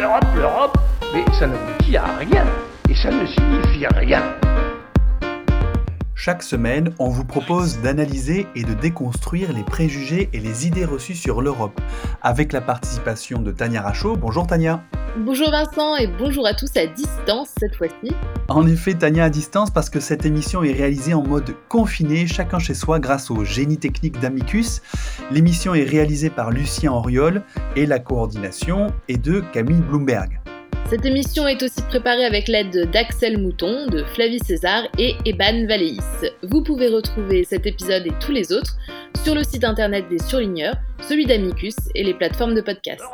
l'Europe, l'Europe, mais ça Chaque semaine, on vous propose d'analyser et de déconstruire les préjugés et les idées reçues sur l'Europe, avec la participation de Tania Rachaud. Bonjour Tania. Bonjour Vincent et bonjour à tous à distance cette fois-ci. En effet, Tania à distance parce que cette émission est réalisée en mode confiné, chacun chez soi grâce au génie technique d'Amicus. L'émission est réalisée par Lucien Auriol et la coordination est de Camille Bloomberg. Cette émission est aussi préparée avec l'aide d'Axel Mouton, de Flavie César et Eban Valéis. Vous pouvez retrouver cet épisode et tous les autres sur le site internet des surligneurs, celui d'Amicus et les plateformes de podcast.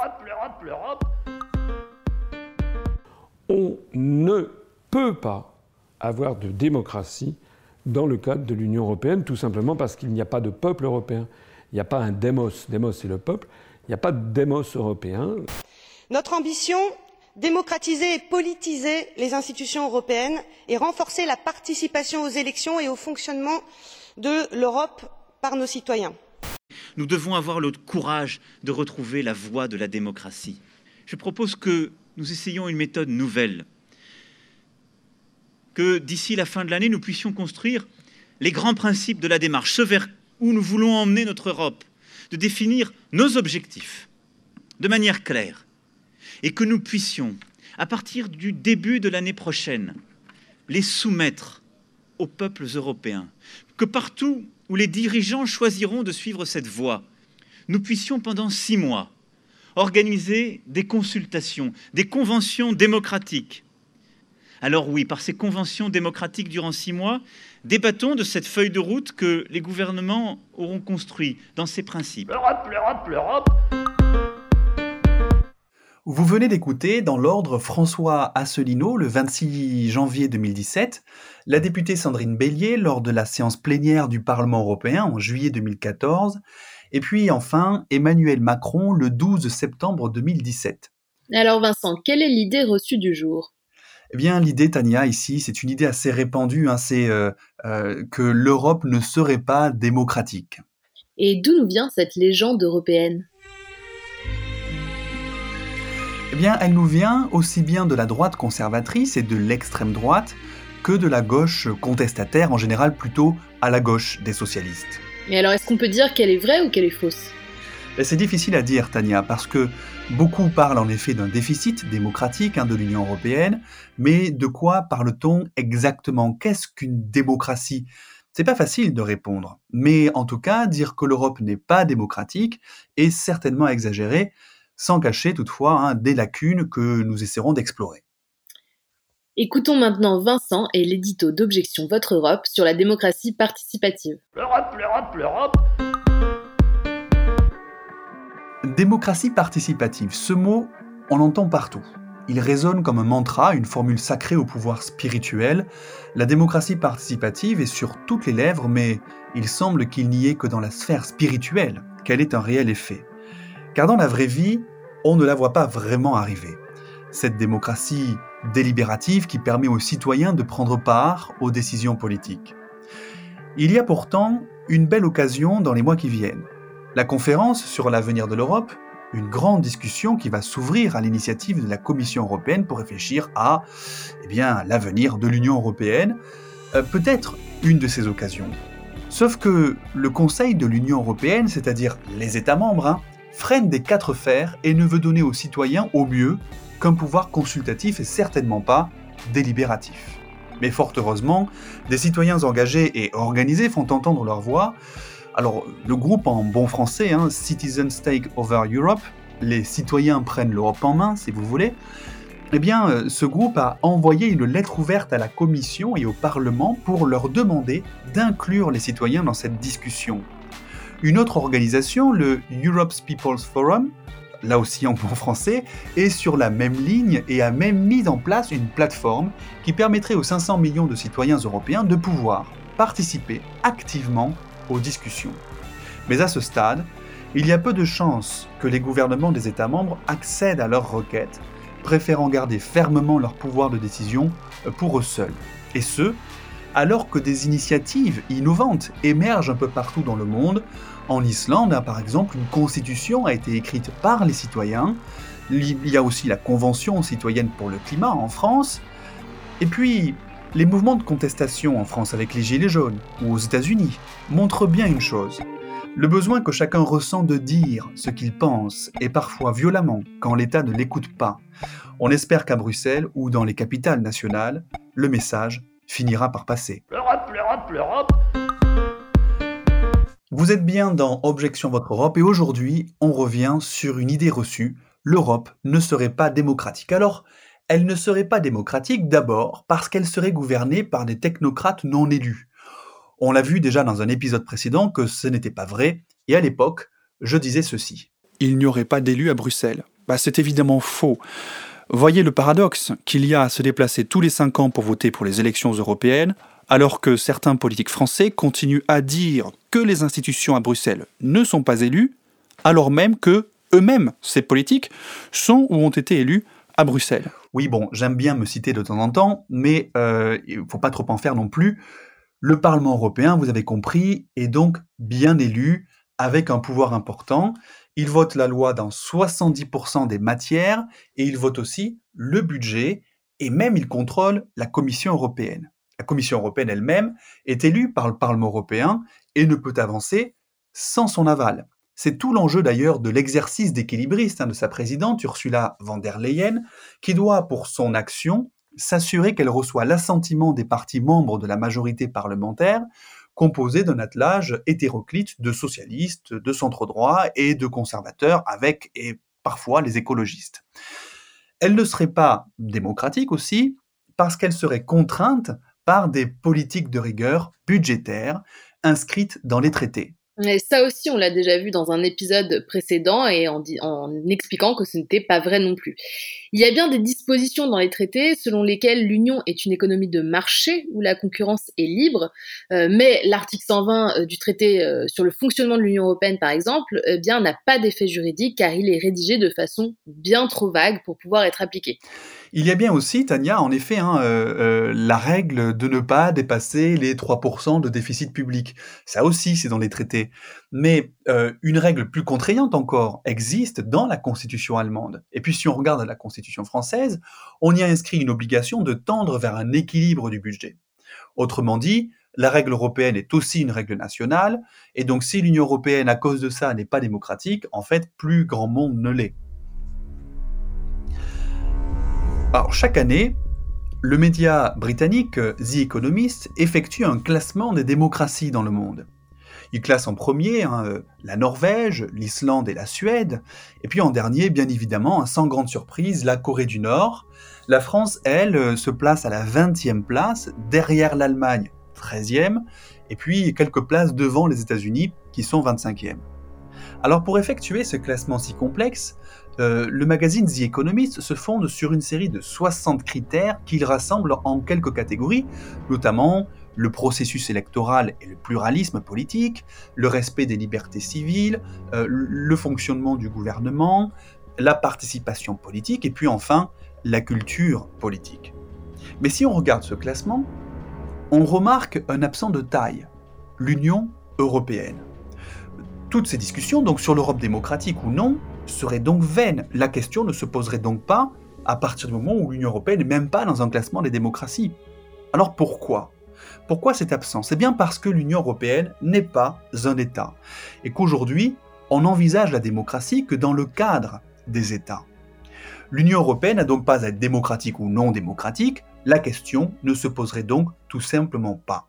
On ne peut pas avoir de démocratie dans le cadre de l'Union européenne, tout simplement parce qu'il n'y a pas de peuple européen. Il n'y a pas un démos, démos c'est le peuple, il n'y a pas de démos européen. Notre ambition démocratiser et politiser les institutions européennes et renforcer la participation aux élections et au fonctionnement de l'europe par nos citoyens. nous devons avoir le courage de retrouver la voie de la démocratie. je propose que nous essayions une méthode nouvelle que d'ici la fin de l'année nous puissions construire les grands principes de la démarche ce vers où nous voulons emmener notre europe de définir nos objectifs de manière claire et que nous puissions, à partir du début de l'année prochaine, les soumettre aux peuples européens, que partout où les dirigeants choisiront de suivre cette voie, nous puissions pendant six mois organiser des consultations, des conventions démocratiques. Alors oui, par ces conventions démocratiques durant six mois, débattons de cette feuille de route que les gouvernements auront construite dans ces principes. L'Europe, l'Europe, l'Europe. Vous venez d'écouter dans l'ordre François Asselineau le 26 janvier 2017, la députée Sandrine Bélier lors de la séance plénière du Parlement européen en juillet 2014, et puis enfin Emmanuel Macron le 12 septembre 2017. Alors Vincent, quelle est l'idée reçue du jour? Eh bien l'idée, Tania, ici, c'est une idée assez répandue, hein, c'est euh, euh, que l'Europe ne serait pas démocratique. Et d'où nous vient cette légende européenne? Eh bien, elle nous vient aussi bien de la droite conservatrice et de l'extrême droite que de la gauche contestataire, en général plutôt à la gauche des socialistes. Et alors, est-ce qu'on peut dire qu'elle est vraie ou qu'elle est fausse? Et C'est difficile à dire, Tania, parce que beaucoup parlent en effet d'un déficit démocratique hein, de l'Union européenne, mais de quoi parle-t-on exactement? Qu'est-ce qu'une démocratie? C'est pas facile de répondre, mais en tout cas, dire que l'Europe n'est pas démocratique est certainement exagéré, sans cacher toutefois hein, des lacunes que nous essaierons d'explorer. Écoutons maintenant Vincent et l'édito d'Objection Votre Europe sur la démocratie participative. L'Europe, l'Europe, l'Europe. Démocratie participative, ce mot, on l'entend partout. Il résonne comme un mantra, une formule sacrée au pouvoir spirituel. La démocratie participative est sur toutes les lèvres, mais il semble qu'il n'y ait que dans la sphère spirituelle qu'elle ait un réel effet. Car dans la vraie vie, on ne la voit pas vraiment arriver. Cette démocratie délibérative qui permet aux citoyens de prendre part aux décisions politiques. Il y a pourtant une belle occasion dans les mois qui viennent. La conférence sur l'avenir de l'Europe, une grande discussion qui va s'ouvrir à l'initiative de la Commission européenne pour réfléchir à eh l'avenir de l'Union européenne, euh, peut être une de ces occasions. Sauf que le Conseil de l'Union européenne, c'est-à-dire les États membres, hein, freine des quatre fers et ne veut donner aux citoyens au mieux qu'un pouvoir consultatif et certainement pas délibératif. Mais fort heureusement, des citoyens engagés et organisés font entendre leur voix. Alors, le groupe en bon français, hein, Citizens Take Over Europe, les citoyens prennent l'Europe en main, si vous voulez, eh bien, euh, ce groupe a envoyé une lettre ouverte à la Commission et au Parlement pour leur demander d'inclure les citoyens dans cette discussion. Une autre organisation, le Europe's People's Forum, là aussi en bon français, est sur la même ligne et a même mis en place une plateforme qui permettrait aux 500 millions de citoyens européens de pouvoir participer activement aux discussions. Mais à ce stade, il y a peu de chances que les gouvernements des États membres accèdent à leurs requêtes, préférant garder fermement leur pouvoir de décision pour eux seuls. Et ce, alors que des initiatives innovantes émergent un peu partout dans le monde. En Islande, hein, par exemple, une constitution a été écrite par les citoyens, Il y a aussi la Convention citoyenne pour le climat en France. Et puis, les mouvements de contestation en France avec les Gilets jaunes ou aux États-Unis montrent bien une chose. Le besoin que chacun ressent de dire ce qu'il pense, et parfois violemment, quand l'État ne l'écoute pas. On espère qu'à Bruxelles ou dans les capitales nationales, le message finira par passer. L'Europe, l'Europe, l'Europe Vous êtes bien dans Objection Votre Europe et aujourd'hui, on revient sur une idée reçue. L'Europe ne serait pas démocratique. Alors, elle ne serait pas démocratique d'abord parce qu'elle serait gouvernée par des technocrates non élus. On l'a vu déjà dans un épisode précédent que ce n'était pas vrai, et à l'époque, je disais ceci. Il n'y aurait pas d'élus à Bruxelles. Bah, c'est évidemment faux. Voyez le paradoxe qu'il y a à se déplacer tous les cinq ans pour voter pour les élections européennes, alors que certains politiques français continuent à dire que les institutions à Bruxelles ne sont pas élues, alors même que eux-mêmes, ces politiques, sont ou ont été élus à Bruxelles. Oui, bon, j'aime bien me citer de temps en temps, mais euh, il ne faut pas trop en faire non plus. Le Parlement européen, vous avez compris, est donc bien élu, avec un pouvoir important. Il vote la loi dans 70% des matières et il vote aussi le budget et même il contrôle la Commission européenne. La Commission européenne elle-même est élue par le Parlement européen et ne peut avancer sans son aval. C'est tout l'enjeu d'ailleurs de l'exercice d'équilibriste hein, de sa présidente Ursula von der Leyen, qui doit pour son action s'assurer qu'elle reçoit l'assentiment des partis membres de la majorité parlementaire, composée d'un attelage hétéroclite de socialistes, de centre-droit et de conservateurs, avec et parfois les écologistes. Elle ne serait pas démocratique aussi parce qu'elle serait contrainte par des politiques de rigueur budgétaire inscrites dans les traités. Ça aussi, on l'a déjà vu dans un épisode précédent et en, expliquant que ce n'était pas vrai non plus. Il y a bien des dispositions dans les traités selon lesquelles l'Union est une économie de marché où la concurrence est libre, euh, mais l'article 120 euh, du traité euh, sur le fonctionnement de l'Union européenne, par exemple, eh bien n'a pas d'effet juridique car il est rédigé de façon bien trop vague pour pouvoir être appliqué. Il y a bien aussi, Tania, en effet, hein, euh, la règle de ne pas dépasser les 3% de déficit public. Ça aussi, c'est dans les traités. Mais euh, une règle plus contraignante encore existe dans la Constitution allemande. Et puis si on regarde la Constitution française, on y a inscrit une obligation de tendre vers un équilibre du budget. Autrement dit, la règle européenne est aussi une règle nationale, et donc si l'Union européenne, à cause de ça, n'est pas démocratique, en fait, plus grand monde ne l'est. Chaque année, le média britannique The Economist effectue un classement des démocraties dans le monde. Il classe en premier hein, la Norvège, l'Islande et la Suède, et puis en dernier, bien évidemment, sans grande surprise, la Corée du Nord. La France, elle, se place à la 20e place, derrière l'Allemagne, 13e, et puis quelques places devant les États-Unis, qui sont 25e. Alors pour effectuer ce classement si complexe, euh, le magazine The Economist se fonde sur une série de 60 critères qu'il rassemble en quelques catégories, notamment le processus électoral et le pluralisme politique, le respect des libertés civiles, euh, le fonctionnement du gouvernement, la participation politique et puis enfin la culture politique. Mais si on regarde ce classement, on remarque un absent de taille, l'Union européenne. Toutes ces discussions donc sur l'Europe démocratique ou non serait donc vaine. La question ne se poserait donc pas à partir du moment où l'Union européenne n'est même pas dans un classement des démocraties. Alors pourquoi? Pourquoi cette absence? Eh bien parce que l'Union européenne n'est pas un État, et qu'aujourd'hui, on envisage la démocratie que dans le cadre des États. L'Union européenne n'a donc pas à être démocratique ou non démocratique, la question ne se poserait donc tout simplement pas.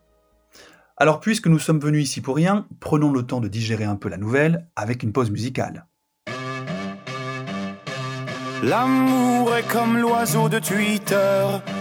Alors puisque nous sommes venus ici pour rien, prenons le temps de digérer un peu la nouvelle avec une pause musicale.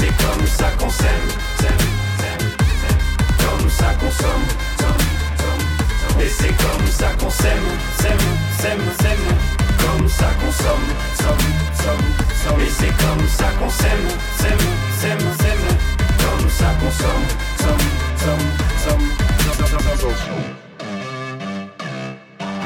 C'est comme ça qu'on s'aime, comme ça qu'on somme, et c'est comme ça qu'on s'aime, s'aime, s'aime, s'aime, comme ça qu'on somme, somme, somme, somme, et c'est comme ça qu'on s'aime, s'aime, s'aime, s'aime, comme ça qu'on somme, somme, somme, somme.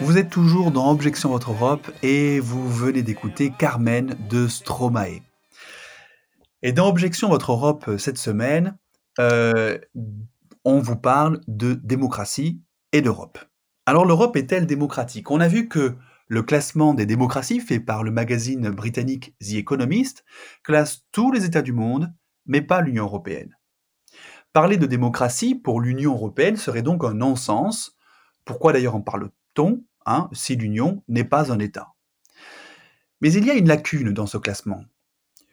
Vous êtes toujours dans Objection Votre Europe et vous venez d'écouter Carmen de Stromae. Et dans Objection Votre Europe euh, cette semaine, euh, on vous parle de démocratie et d'Europe. Alors l'Europe est-elle démocratique? On a vu que le classement des démocraties fait par le magazine britannique The Economist classe tous les États du monde, mais pas l'Union européenne. Parler de démocratie pour l'Union européenne serait donc un non-sens. Pourquoi d'ailleurs en parle-t-on hein, si l'Union n'est pas un État? Mais il y a une lacune dans ce classement.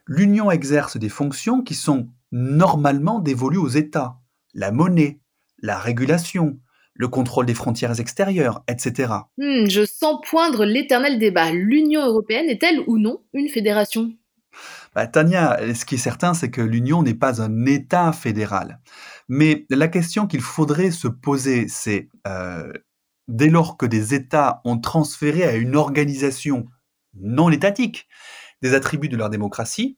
L'Union exerce des fonctions qui sont normalement dévolues aux États. La monnaie, la régulation, le contrôle des frontières extérieures, etc. Hmm, je sens poindre l'éternel débat. L'Union européenne est-elle ou non une fédération? Bah, Tania, ce qui est certain, c'est que l'Union n'est pas un État fédéral. Mais la question qu'il faudrait se poser, c'est euh, dès lors que des États ont transféré à une organisation non étatique des attributs de leur démocratie,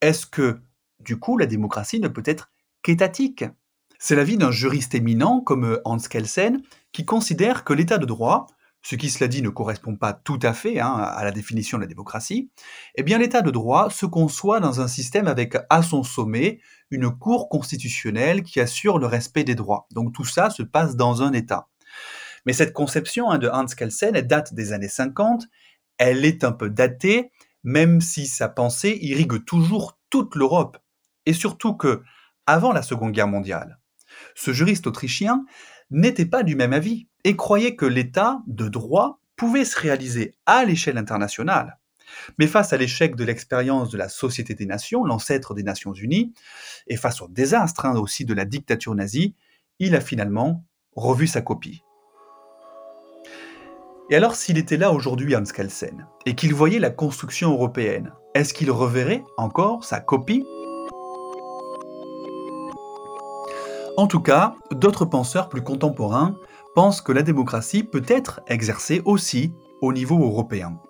est-ce que, du coup, la démocratie ne peut être qu'étatique? C'est l'avis d'un juriste éminent comme Hans Kelsen qui considère que l'état de droit, ce qui cela dit ne correspond pas tout à fait hein, à la définition de la démocratie, eh bien l'état de droit se conçoit dans un système avec à son sommet une cour constitutionnelle qui assure le respect des droits. Donc tout ça se passe dans un État. Mais cette conception hein, de Hans Kelsen, date des années 50, elle est un peu datée, même si sa pensée irrigue toujours toute l'Europe. Et surtout que, avant la Seconde Guerre mondiale, ce juriste autrichien n'était pas du même avis et croyait que l'État de droit pouvait se réaliser à l'échelle internationale. Mais face à l'échec de l'expérience de la Société des Nations, l'ancêtre des Nations Unies, et face au désastre hein, aussi de la dictature nazie, il a finalement revu sa copie. Et alors s'il était là aujourd'hui Hans Kelsen, et qu'il voyait la construction européenne, est-ce qu'il reverrait encore sa copie? En tout cas, d'autres penseurs plus contemporains pensent que la démocratie peut être exercée aussi au niveau européen.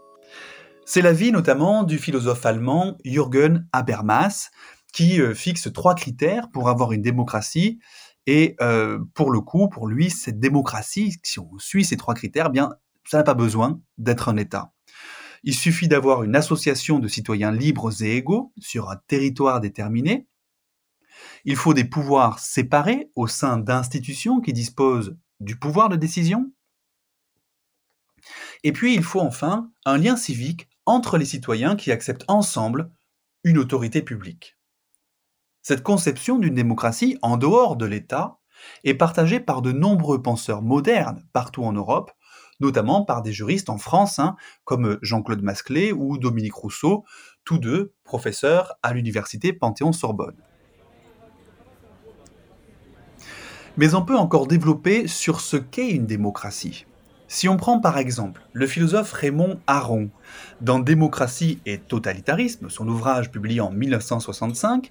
C'est l'avis notamment du philosophe allemand Jürgen Habermas, qui euh, fixe trois critères pour avoir une démocratie. Et euh, pour le coup, pour lui, cette démocratie, si on suit ces trois critères, eh bien, ça n'a pas besoin d'être un État. Il suffit d'avoir une association de citoyens libres et égaux sur un territoire déterminé. Il faut des pouvoirs séparés au sein d'institutions qui disposent du pouvoir de décision. Et puis il faut enfin un lien civique entre les citoyens qui acceptent ensemble une autorité publique. Cette conception d'une démocratie en dehors de l'État est partagée par de nombreux penseurs modernes partout en Europe, notamment par des juristes en France, hein, comme Jean-Claude Masclé ou Dominique Rousseau, tous deux professeurs à l'université Panthéon-Sorbonne. Mais on peut encore développer sur ce qu'est une démocratie. Si on prend par exemple le philosophe Raymond Aron dans Démocratie et totalitarisme, son ouvrage publié en 1965,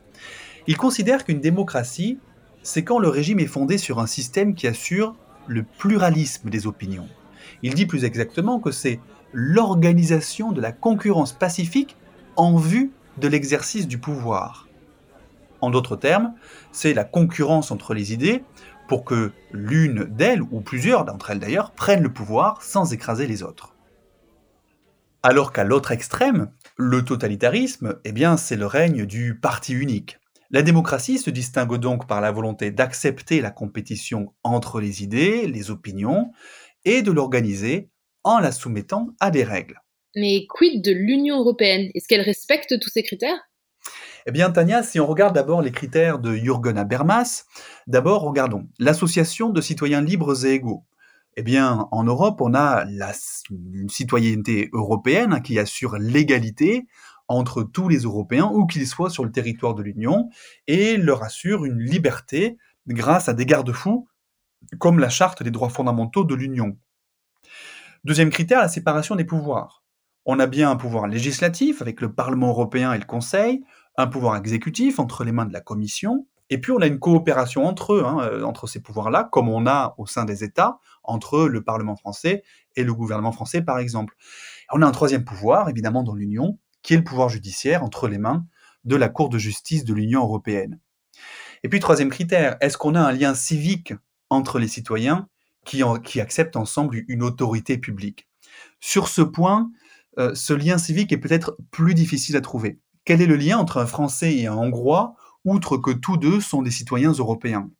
il considère qu'une démocratie, c'est quand le régime est fondé sur un système qui assure le pluralisme des opinions. Il dit plus exactement que c'est l'organisation de la concurrence pacifique en vue de l'exercice du pouvoir. En d'autres termes, c'est la concurrence entre les idées pour que l'une d'elles, ou plusieurs d'entre elles d'ailleurs, prennent le pouvoir sans écraser les autres. Alors qu'à l'autre extrême, le totalitarisme, eh bien, c'est le règne du parti unique. La démocratie se distingue donc par la volonté d'accepter la compétition entre les idées, les opinions, et de l'organiser en la soumettant à des règles. Mais quid de l'Union européenne? Est-ce qu'elle respecte tous ces critères? Eh bien, Tania, si on regarde d'abord les critères de Jürgen Habermas, d'abord regardons l'association de citoyens libres et égaux. Eh bien, en Europe, on a une citoyenneté européenne qui assure l'égalité entre tous les Européens, où qu'ils soient sur le territoire de l'Union, et leur assure une liberté grâce à des garde-fous, comme la Charte des droits fondamentaux de l'Union. Deuxième critère, la séparation des pouvoirs. On a bien un pouvoir législatif avec le Parlement européen et le Conseil, un pouvoir exécutif entre les mains de la Commission, et puis on a une coopération entre eux, hein, euh, entre ces pouvoirs-là, comme on a au sein des États, entre le Parlement français et le gouvernement français, par exemple. on a un troisième pouvoir, évidemment, dans l'Union, qui est le pouvoir judiciaire entre les mains de la Cour de justice de l'Union européenne. Et puis, troisième critère, est-ce qu'on a un lien civique entre les citoyens qui, acceptent ensemble une autorité publique? Sur ce point, euh, ce lien civique est peut-être plus difficile à trouver. Quel est le lien entre un Français et un Hongrois, outre que tous deux sont des citoyens européens?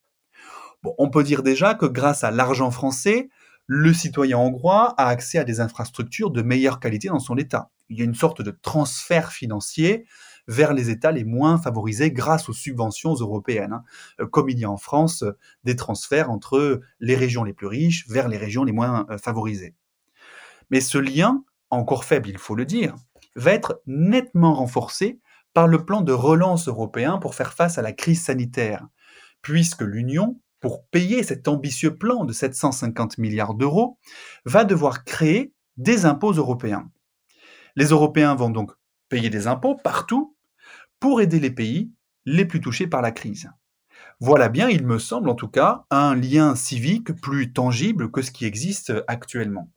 On peut dire déjà que grâce à l'argent français, le citoyen hongrois a accès à des infrastructures de meilleure qualité dans son État. Il y a une sorte de transfert financier vers les États les moins favorisés grâce aux subventions européennes, hein. comme il y a en France des transferts entre les régions les plus riches vers les régions les moins euh, favorisées. Mais ce lien, encore faible il faut le dire, va être nettement renforcé par le plan de relance européen pour faire face à la crise sanitaire, puisque l'Union, pour payer cet ambitieux plan de 750 milliards d'euros, va devoir créer des impôts européens. Les Européens vont donc payer des impôts partout pour aider les pays les plus touchés par la crise. Voilà bien, il me semble en tout cas, un lien civique plus tangible que ce qui existe actuellement.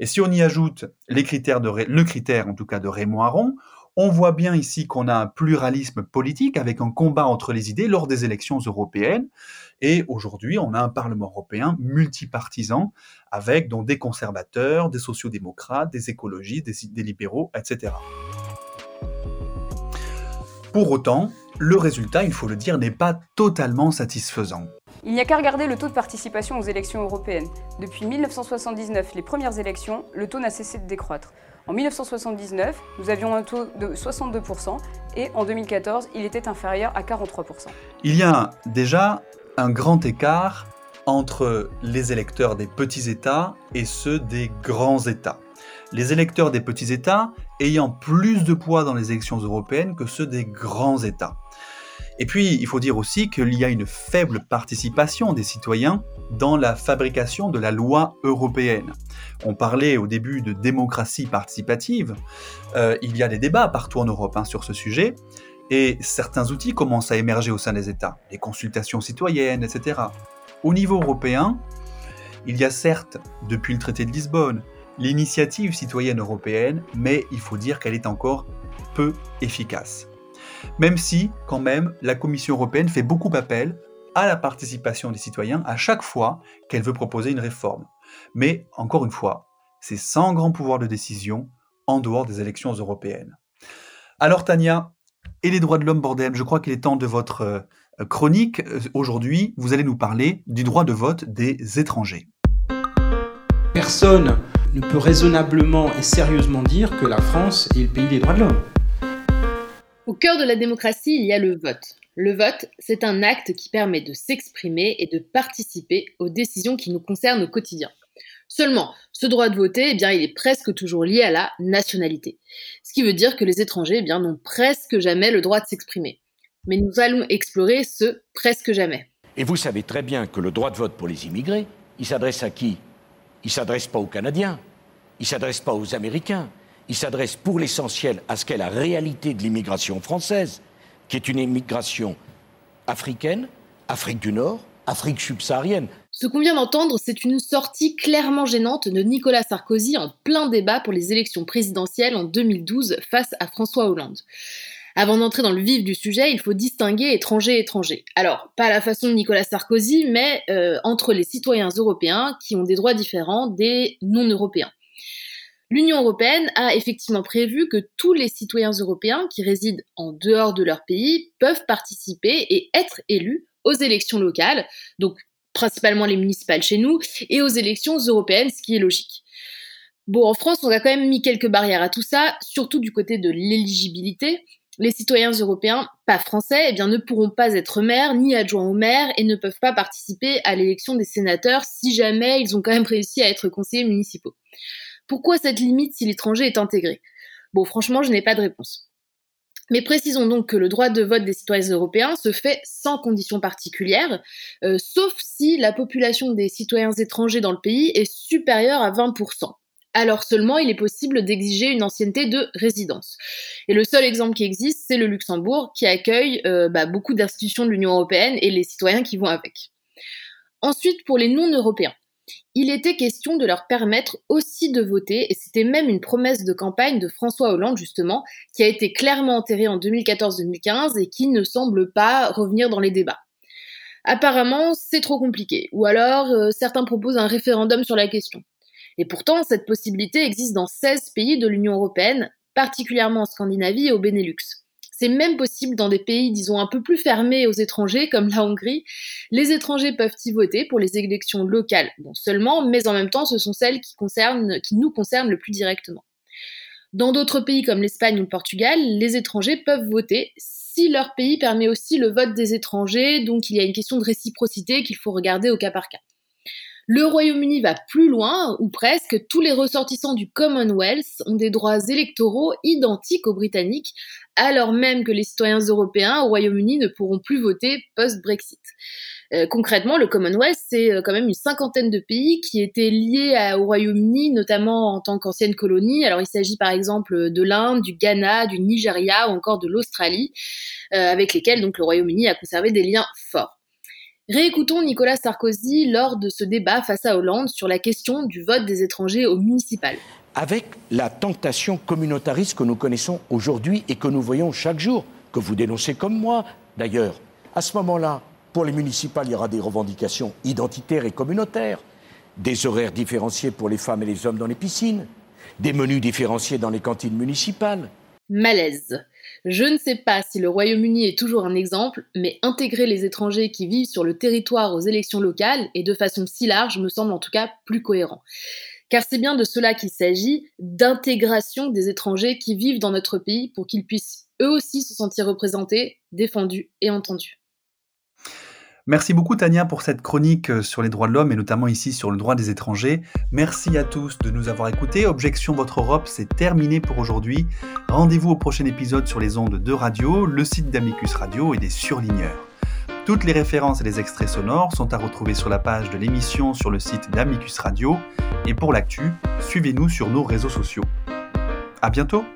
Et si on y ajoute le critère en tout cas de Raymond Aron, on voit bien ici qu'on a un pluralisme politique avec un combat entre les idées lors des élections européennes. Et aujourd'hui, on a un Parlement européen multipartisan avec donc des conservateurs, des sociodémocrates, des écologistes, des libéraux, etc. Pour autant, le résultat, il faut le dire, n'est pas totalement satisfaisant. Il n'y a qu'à regarder le taux de participation aux élections européennes. Depuis 1979, les premières élections, le taux n'a cessé de décroître. En 1979, nous avions un taux de 62% et en 2014, il était inférieur à 43%. Il y a déjà un grand écart entre les électeurs des petits États et ceux des grands États. Les électeurs des petits États ayant plus de poids dans les élections européennes que ceux des grands États. Et puis, il faut dire aussi qu'il y a une faible participation des citoyens dans la fabrication de la loi européenne. On parlait au début de démocratie participative. Euh, il y a des débats partout en Europe hein, sur ce sujet. Et certains outils commencent à émerger au sein des États, les consultations citoyennes, etc. Au niveau européen, il y a certes, depuis le traité de Lisbonne, l'initiative citoyenne européenne, mais il faut dire qu'elle est encore peu efficace même si, quand même, la Commission européenne fait beaucoup appel à la participation des citoyens à chaque fois qu'elle veut proposer une réforme. Mais, encore une fois, c'est sans grand pouvoir de décision en dehors des élections européennes. Alors Tania, et les droits de l'homme, bordel, je crois qu'il est temps de votre euh, chronique. Aujourd'hui, vous allez nous parler du droit de vote des étrangers. Personne ne peut raisonnablement et sérieusement dire que la France est le pays des droits de l'homme. Au cœur de la démocratie, il y a le vote. Le vote, c'est un acte qui permet de s'exprimer et de participer aux décisions qui nous concernent au quotidien. Seulement, ce droit de voter, eh bien, il est presque toujours lié à la nationalité. Ce qui veut dire que les étrangers, eh n'ont presque jamais le droit de s'exprimer. Mais nous allons explorer ce presque jamais. Et vous savez très bien que le droit de vote pour les immigrés, il s'adresse à qui? Il s'adresse pas aux Canadiens, il s'adresse pas aux Américains, il s'adresse pour l'essentiel à ce qu'est la réalité de l'immigration française, qui est une immigration africaine, Afrique du Nord, Afrique subsaharienne. Ce qu'on vient d'entendre, c'est une sortie clairement gênante de Nicolas Sarkozy en plein débat pour les élections présidentielles en 2012 face à François Hollande. Avant d'entrer dans le vif du sujet, il faut distinguer étranger et étranger. Alors, pas à la façon de Nicolas Sarkozy, mais euh, entre les citoyens européens qui ont des droits différents des non-européens. L'Union européenne a effectivement prévu que tous les citoyens européens qui résident en dehors de leur pays peuvent participer et être élus aux élections locales, donc principalement les municipales chez nous, et aux élections européennes, ce qui est logique. Bon, en France, on a quand même mis quelques barrières à tout ça, surtout du côté de l'éligibilité les citoyens européens pas français eh ne pourront pas être maires ni adjoints au maire et ne peuvent pas participer à l'élection des sénateurs si jamais ils ont quand même réussi à être conseillers municipaux. Pourquoi cette limite si l'étranger est intégré? Bon, franchement, je n'ai pas de réponse. Mais précisons donc que le droit de vote des citoyens européens se fait sans conditions particulières, euh, sauf si la population des citoyens étrangers dans le pays est supérieure à 20% alors seulement il est possible d'exiger une ancienneté de résidence. Et le seul exemple qui existe, c'est le Luxembourg, qui accueille euh, bah, beaucoup d'institutions de l'Union européenne et les citoyens qui vont avec. Ensuite, pour les non-européens, il était question de leur permettre aussi de voter, et c'était même une promesse de campagne de François Hollande, justement, qui a été clairement enterrée en 2014-2015 et qui ne semble pas revenir dans les débats. Apparemment, c'est trop compliqué, ou alors euh, certains proposent un référendum sur la question. Et pourtant, cette possibilité existe dans 16 pays de l'Union européenne, particulièrement en Scandinavie et au Benelux. C'est même possible dans des pays, disons, un peu plus fermés aux étrangers, comme la Hongrie. Les étrangers peuvent y voter pour les élections locales, bon seulement, mais en même temps, ce sont celles qui, concernent, qui nous concernent le plus directement. Dans d'autres pays comme l'Espagne ou le Portugal, les étrangers peuvent voter si leur pays permet aussi le vote des étrangers, donc il y a une question de réciprocité qu'il faut regarder au cas par cas. Le Royaume-Uni va plus loin, ou presque, tous les ressortissants du Commonwealth ont des droits électoraux identiques aux Britanniques, alors même que les citoyens européens au Royaume-Uni ne pourront plus voter post-Brexit. Euh, concrètement, le Commonwealth, c'est euh, quand même une cinquantaine de pays qui étaient liés au Royaume-Uni, notamment en tant qu'ancienne colonie. Alors il s'agit par exemple de l'Inde, du Ghana, du Nigeria ou encore de l'Australie, euh, avec lesquels donc le Royaume-Uni a conservé des liens forts. Réécoutons Nicolas Sarkozy lors de ce débat face à Hollande sur la question du vote des étrangers au municipal. Avec la tentation communautariste que nous connaissons aujourd'hui et que nous voyons chaque jour, que vous dénoncez comme moi d'ailleurs, à ce moment-là, pour les municipales, il y aura des revendications identitaires et communautaires, des horaires différenciés pour les femmes et les hommes dans les piscines, des menus différenciés dans les cantines municipales. Malaise. Je ne sais pas si le Royaume-Uni est toujours un exemple, mais intégrer les étrangers qui vivent sur le territoire aux élections locales, et de façon si large, me semble en tout cas plus cohérent. Car c'est bien de cela qu'il s'agit, d'intégration des étrangers qui vivent dans notre pays pour qu'ils puissent eux aussi se sentir représentés, défendus et entendus. Merci beaucoup Tania pour cette chronique euh, sur les droits de l'homme et notamment ici sur le droit des étrangers. Merci à tous de nous avoir écoutés. Objection Votre Europe, c'est terminé pour aujourd'hui. Rendez-vous au prochain épisode sur les ondes de radio, le site d'Amicus Radio et des surligneurs. Toutes les références et les extraits sonores sont à retrouver sur la page de l'émission sur le site d'Amicus Radio. Et pour l'actu, suivez-nous sur nos réseaux sociaux. À bientôt!